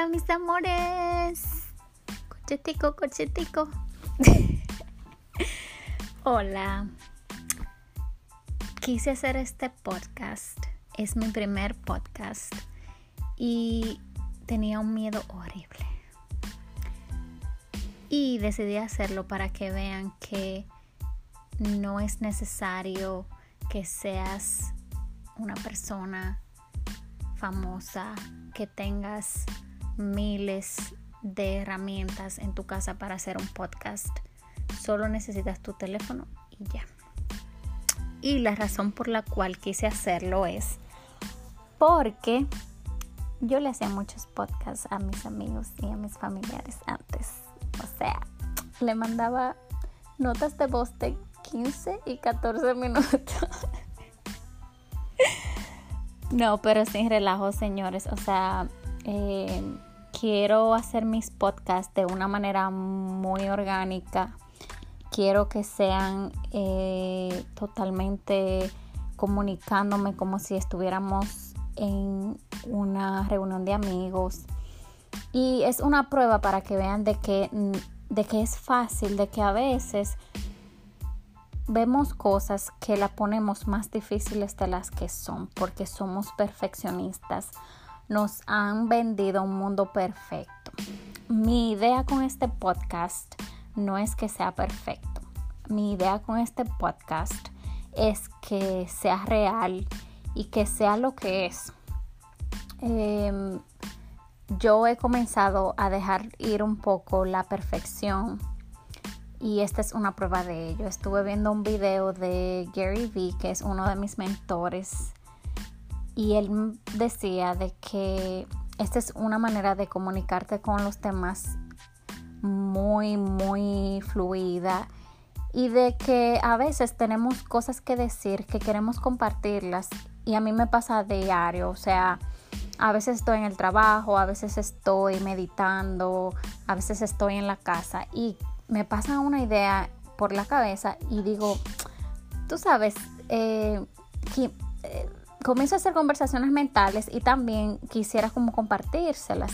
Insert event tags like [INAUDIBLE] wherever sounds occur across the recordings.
Hola mis amores. Cochetico, cochetico. [LAUGHS] Hola. Quise hacer este podcast. Es mi primer podcast. Y tenía un miedo horrible. Y decidí hacerlo para que vean que no es necesario que seas una persona famosa, que tengas miles de herramientas en tu casa para hacer un podcast. Solo necesitas tu teléfono y ya. Y la razón por la cual quise hacerlo es porque yo le hacía muchos podcasts a mis amigos y a mis familiares antes. O sea, le mandaba notas de voz de 15 y 14 minutos. [LAUGHS] No, pero sin relajo, señores. O sea, eh, quiero hacer mis podcasts de una manera muy orgánica. Quiero que sean eh, totalmente comunicándome como si estuviéramos en una reunión de amigos. Y es una prueba para que vean de que, de que es fácil, de que a veces vemos cosas que la ponemos más difíciles de las que son porque somos perfeccionistas. Nos han vendido un mundo perfecto. Mi idea con este podcast no es que sea perfecto. Mi idea con este podcast es que sea real y que sea lo que es. Em, yo he comenzado a dejar ir un poco la perfección y esta es una prueba de ello. Estuve viendo un video de Gary Vee, que es uno de mis mentores, y él decía de que esta es una manera de comunicarte con los temas muy, muy fluida y de que a veces tenemos cosas que decir, que queremos compartirlas y a mí me pasa diario, o sea, a veces estoy en el trabajo, a veces estoy meditando, a veces estoy en la casa y me pasa una idea por la cabeza y digo, tú sabes, eh, eh, comienzo a hacer conversaciones mentales y también quisiera como compartírselas.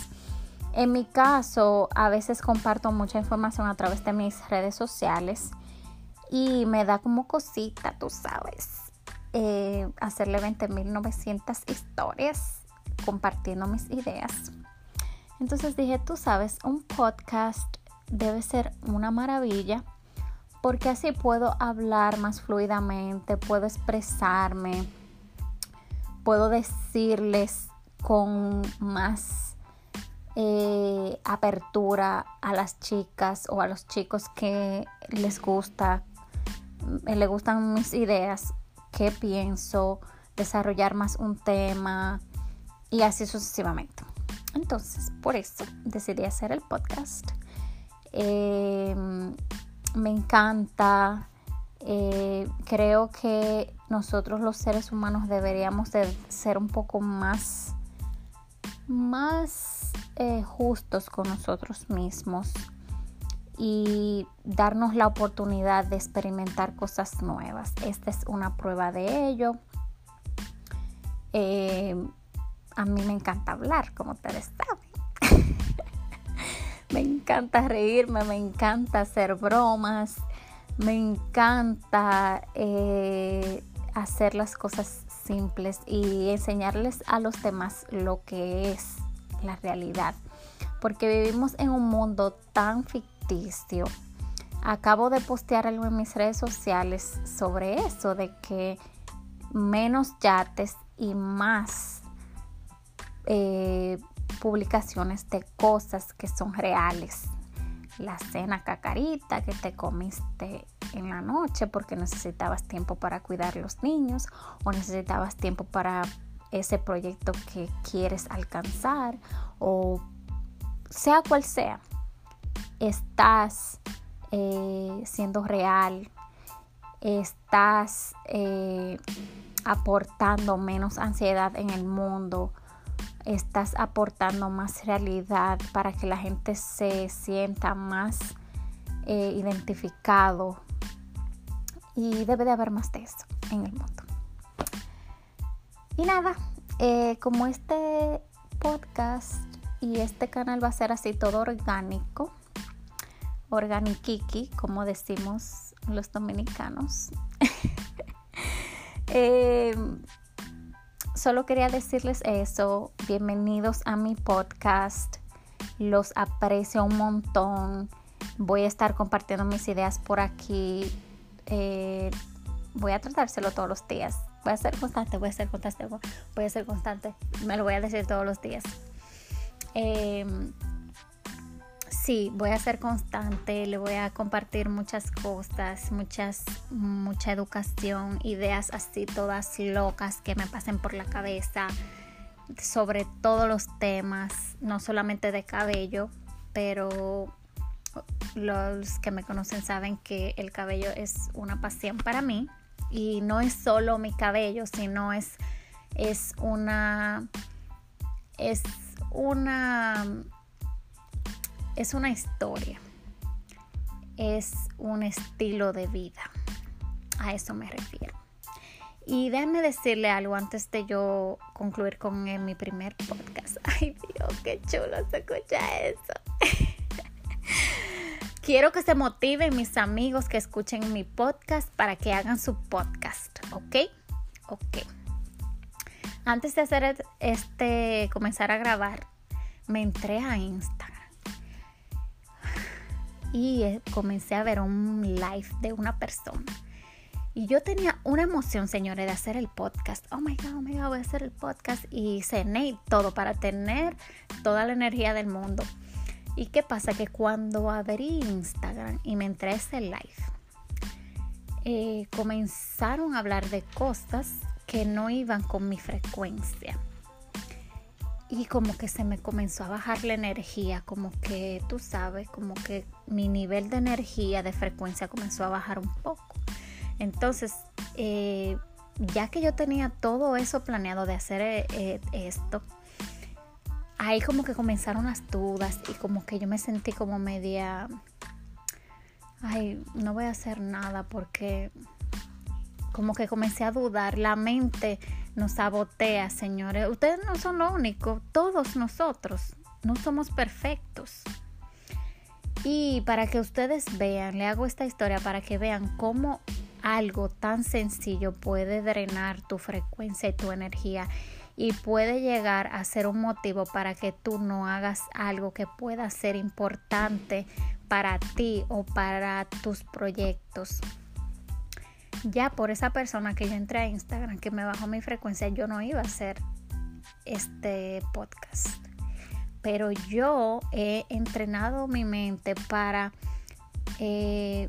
En mi caso, a veces comparto mucha información a través de mis redes sociales y me da como cosita, tú sabes, eh, hacerle 20.900 historias compartiendo mis ideas. Entonces dije, tú sabes, un podcast debe ser una maravilla porque así puedo hablar más fluidamente, puedo expresarme, puedo decirles con más eh, apertura a las chicas o a los chicos que les gusta, eh, les gustan mis ideas, qué pienso, desarrollar más un tema y así sucesivamente. Entonces, por eso decidí hacer el podcast. Em, me encanta. Eh, creo que nosotros los seres humanos deberíamos de ser un poco más, más eh, justos con nosotros mismos y darnos la oportunidad de experimentar cosas nuevas. Esta es una prueba de ello. Em, a mí me encanta hablar, como ustedes saben. [LAUGHS] Me encanta reírme, me encanta hacer bromas, me encanta eh, hacer las cosas simples y enseñarles a los demás lo que es la realidad. Porque vivimos en un mundo tan ficticio. Acabo de postear algo en mis redes sociales sobre eso, de que menos yates y más eh, publicaciones de cosas que son reales. La cena cacarita que te comiste en la noche porque necesitabas tiempo para cuidar los niños o necesitabas tiempo para ese proyecto que quieres alcanzar o sea cual sea, estás eh, siendo real, estás eh, aportando menos ansiedad en el mundo, estás aportando más realidad para que la gente se sienta más eh, identificado y debe de haber más de eso en el mundo. Y nada, eh, como este podcast y este canal va a ser así todo orgánico, organikiki, como decimos los dominicanos. [LAUGHS] Em, solo quería decirles eso. Bienvenidos a mi podcast. Los aprecio un montón. Voy a estar compartiendo mis ideas por aquí. Eh, voy a tratárselo todos los días. Voy a ser constante, voy a ser constante, voy a ser constante. Me lo voy a decir todos los días. Em, sí, voy a ser constante, le voy a compartir muchas cosas, muchas, mucha educación, ideas así todas locas que me pasen por la cabeza sobre todos los temas, no solamente de cabello, pero los que me conocen saben que el cabello es una pasión para mí y no es solo mi cabello, sino es, es una es una es una historia. Es un estilo de vida. A eso me refiero. Y déjenme decirle algo antes de yo concluir con mi primer podcast. [LAUGHS] Ay Dios, qué chulo se escucha eso. [LAUGHS] Quiero que se motiven mis amigos que escuchen mi podcast para que hagan su podcast, ¿ok? Ok. Antes de hacer este, comenzar a grabar, me entré a Instagram y eh, comencé a ver un live de una persona. Y yo tenía una emoción, señores, de hacer el podcast. Oh my God, oh my God, voy a hacer el podcast. Y cené todo para tener toda la energía del mundo. ¿Y qué pasa? Que cuando abrí Instagram y me entré a ese live, eh, comenzaron a hablar de cosas que no iban con mi frecuencia. Y como que se me comenzó a bajar la energía, como que tú sabes, como que mi nivel de energía, de frecuencia comenzó a bajar un poco. Entonces, eh, ya que yo tenía todo eso planeado de hacer eh, esto, ahí como que comenzaron las dudas y como que yo me sentí como media, ay, no voy a hacer nada porque como que comencé a dudar, la mente nos sabotea, señores. Ustedes no son lo único, todos nosotros no somos perfectos. Y para que ustedes vean, le hago esta historia para que vean cómo algo tan sencillo puede drenar tu frecuencia y tu energía y puede llegar a ser un motivo para que tú no hagas algo que pueda ser importante para ti o para tus proyectos. Ya por esa persona que yo entré a Instagram, que me bajó mi frecuencia, yo no iba a hacer este podcast. Pero yo he entrenado mi mente para eh,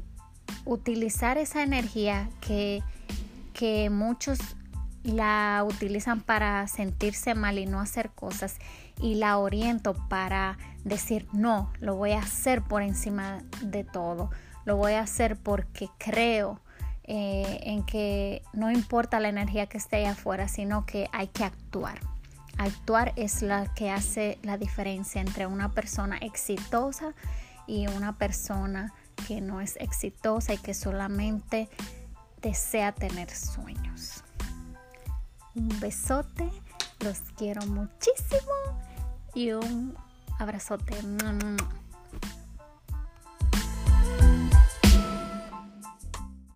utilizar esa energía que, que muchos la utilizan para sentirse mal y no hacer cosas y la oriento para decir no, lo voy a hacer por encima de todo, lo voy a hacer porque creo eh, en que no importa la energía que esté ahí afuera, sino que hay que actuar. Actuar es la que hace la diferencia entre una persona exitosa y una persona que no es exitosa y que solamente desea tener sueños. Un besote, los quiero muchísimo y un abrazote.